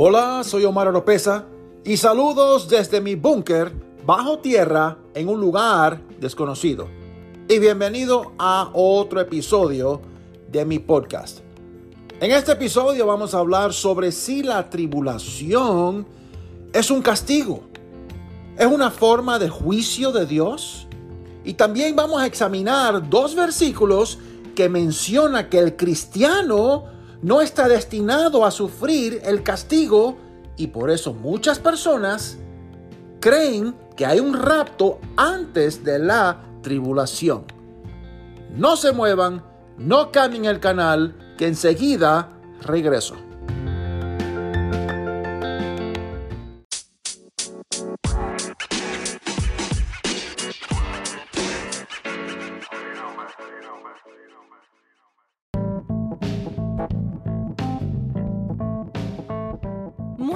Hola, soy Omar Oropesa y saludos desde mi búnker bajo tierra en un lugar desconocido. Y bienvenido a otro episodio de mi podcast. En este episodio vamos a hablar sobre si la tribulación es un castigo, es una forma de juicio de Dios. Y también vamos a examinar dos versículos que menciona que el cristiano no está destinado a sufrir el castigo y por eso muchas personas creen que hay un rapto antes de la tribulación. No se muevan, no cambien el canal, que enseguida regreso.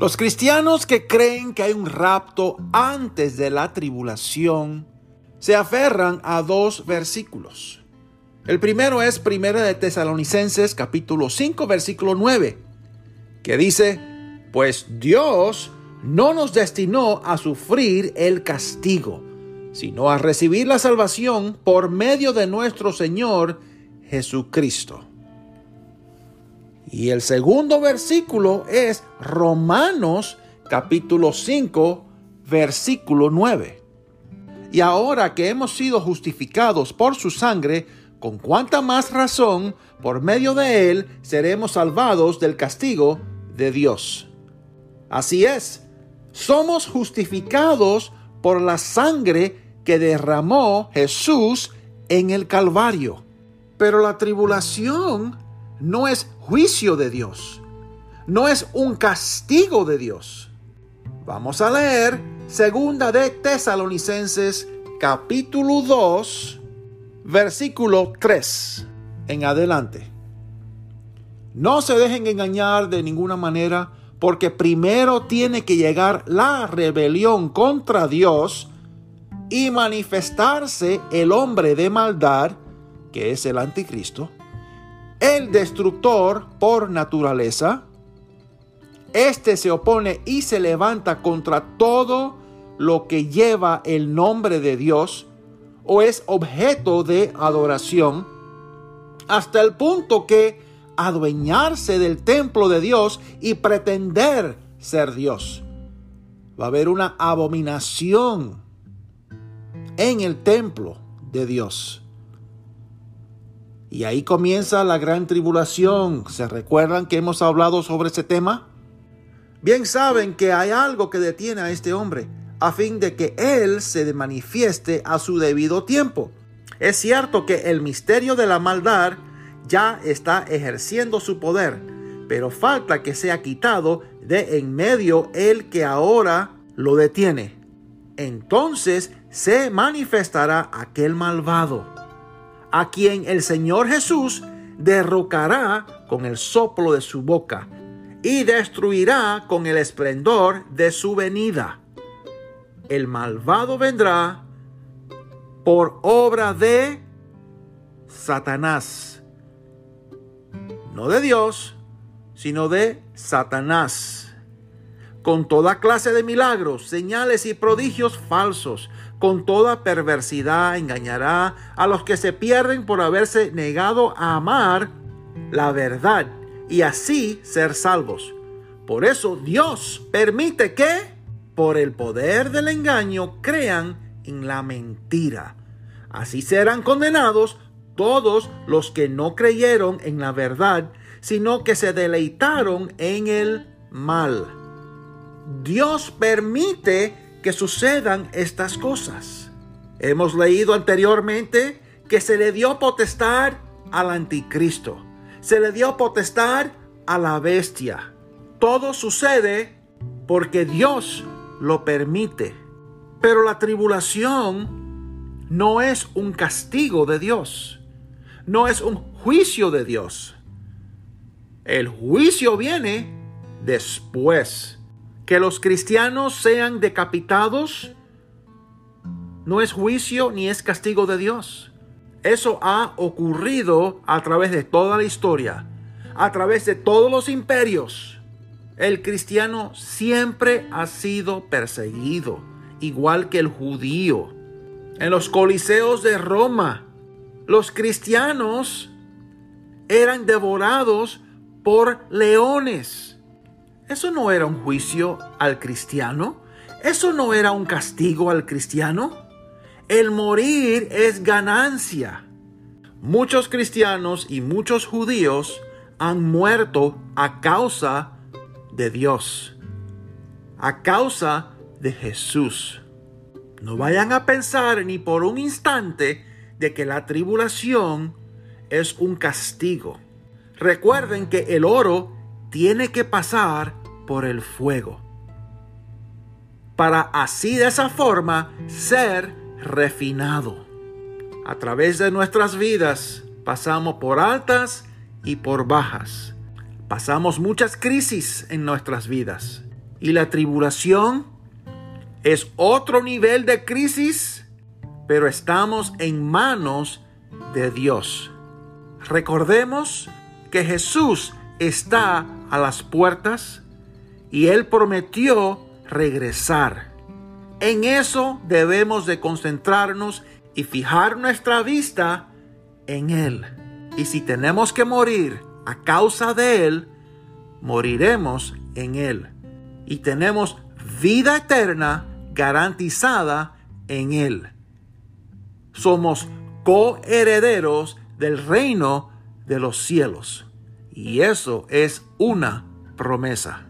Los cristianos que creen que hay un rapto antes de la tribulación se aferran a dos versículos. El primero es Primera de Tesalonicenses capítulo 5 versículo 9, que dice, pues Dios no nos destinó a sufrir el castigo, sino a recibir la salvación por medio de nuestro Señor Jesucristo. Y el segundo versículo es Romanos capítulo 5, versículo 9. Y ahora que hemos sido justificados por su sangre, con cuánta más razón, por medio de él, seremos salvados del castigo de Dios. Así es, somos justificados por la sangre que derramó Jesús en el Calvario. Pero la tribulación no es juicio de Dios, no es un castigo de Dios. Vamos a leer segunda de Tesalonicenses capítulo 2 versículo 3 en adelante. No se dejen engañar de ninguna manera porque primero tiene que llegar la rebelión contra Dios y manifestarse el hombre de maldad, que es el anticristo el destructor por naturaleza. Este se opone y se levanta contra todo lo que lleva el nombre de Dios o es objeto de adoración, hasta el punto que adueñarse del templo de Dios y pretender ser Dios. Va a haber una abominación en el templo de Dios. Y ahí comienza la gran tribulación. ¿Se recuerdan que hemos hablado sobre ese tema? Bien saben que hay algo que detiene a este hombre a fin de que él se manifieste a su debido tiempo. Es cierto que el misterio de la maldad ya está ejerciendo su poder, pero falta que sea quitado de en medio el que ahora lo detiene. Entonces se manifestará aquel malvado a quien el Señor Jesús derrocará con el soplo de su boca y destruirá con el esplendor de su venida. El malvado vendrá por obra de Satanás, no de Dios, sino de Satanás con toda clase de milagros, señales y prodigios falsos. Con toda perversidad engañará a los que se pierden por haberse negado a amar la verdad y así ser salvos. Por eso Dios permite que, por el poder del engaño, crean en la mentira. Así serán condenados todos los que no creyeron en la verdad, sino que se deleitaron en el mal. Dios permite que sucedan estas cosas. Hemos leído anteriormente que se le dio potestad al anticristo. Se le dio potestad a la bestia. Todo sucede porque Dios lo permite. Pero la tribulación no es un castigo de Dios, no es un juicio de Dios. El juicio viene después. Que los cristianos sean decapitados no es juicio ni es castigo de Dios. Eso ha ocurrido a través de toda la historia, a través de todos los imperios. El cristiano siempre ha sido perseguido, igual que el judío. En los coliseos de Roma, los cristianos eran devorados por leones. Eso no era un juicio al cristiano. Eso no era un castigo al cristiano. El morir es ganancia. Muchos cristianos y muchos judíos han muerto a causa de Dios, a causa de Jesús. No vayan a pensar ni por un instante de que la tribulación es un castigo. Recuerden que el oro tiene que pasar por el fuego para así de esa forma ser refinado. A través de nuestras vidas pasamos por altas y por bajas. Pasamos muchas crisis en nuestras vidas. Y la tribulación es otro nivel de crisis, pero estamos en manos de Dios. Recordemos que Jesús está a las puertas y Él prometió regresar. En eso debemos de concentrarnos y fijar nuestra vista en Él. Y si tenemos que morir a causa de Él, moriremos en Él. Y tenemos vida eterna garantizada en Él. Somos coherederos del reino de los cielos. Y eso es una promesa.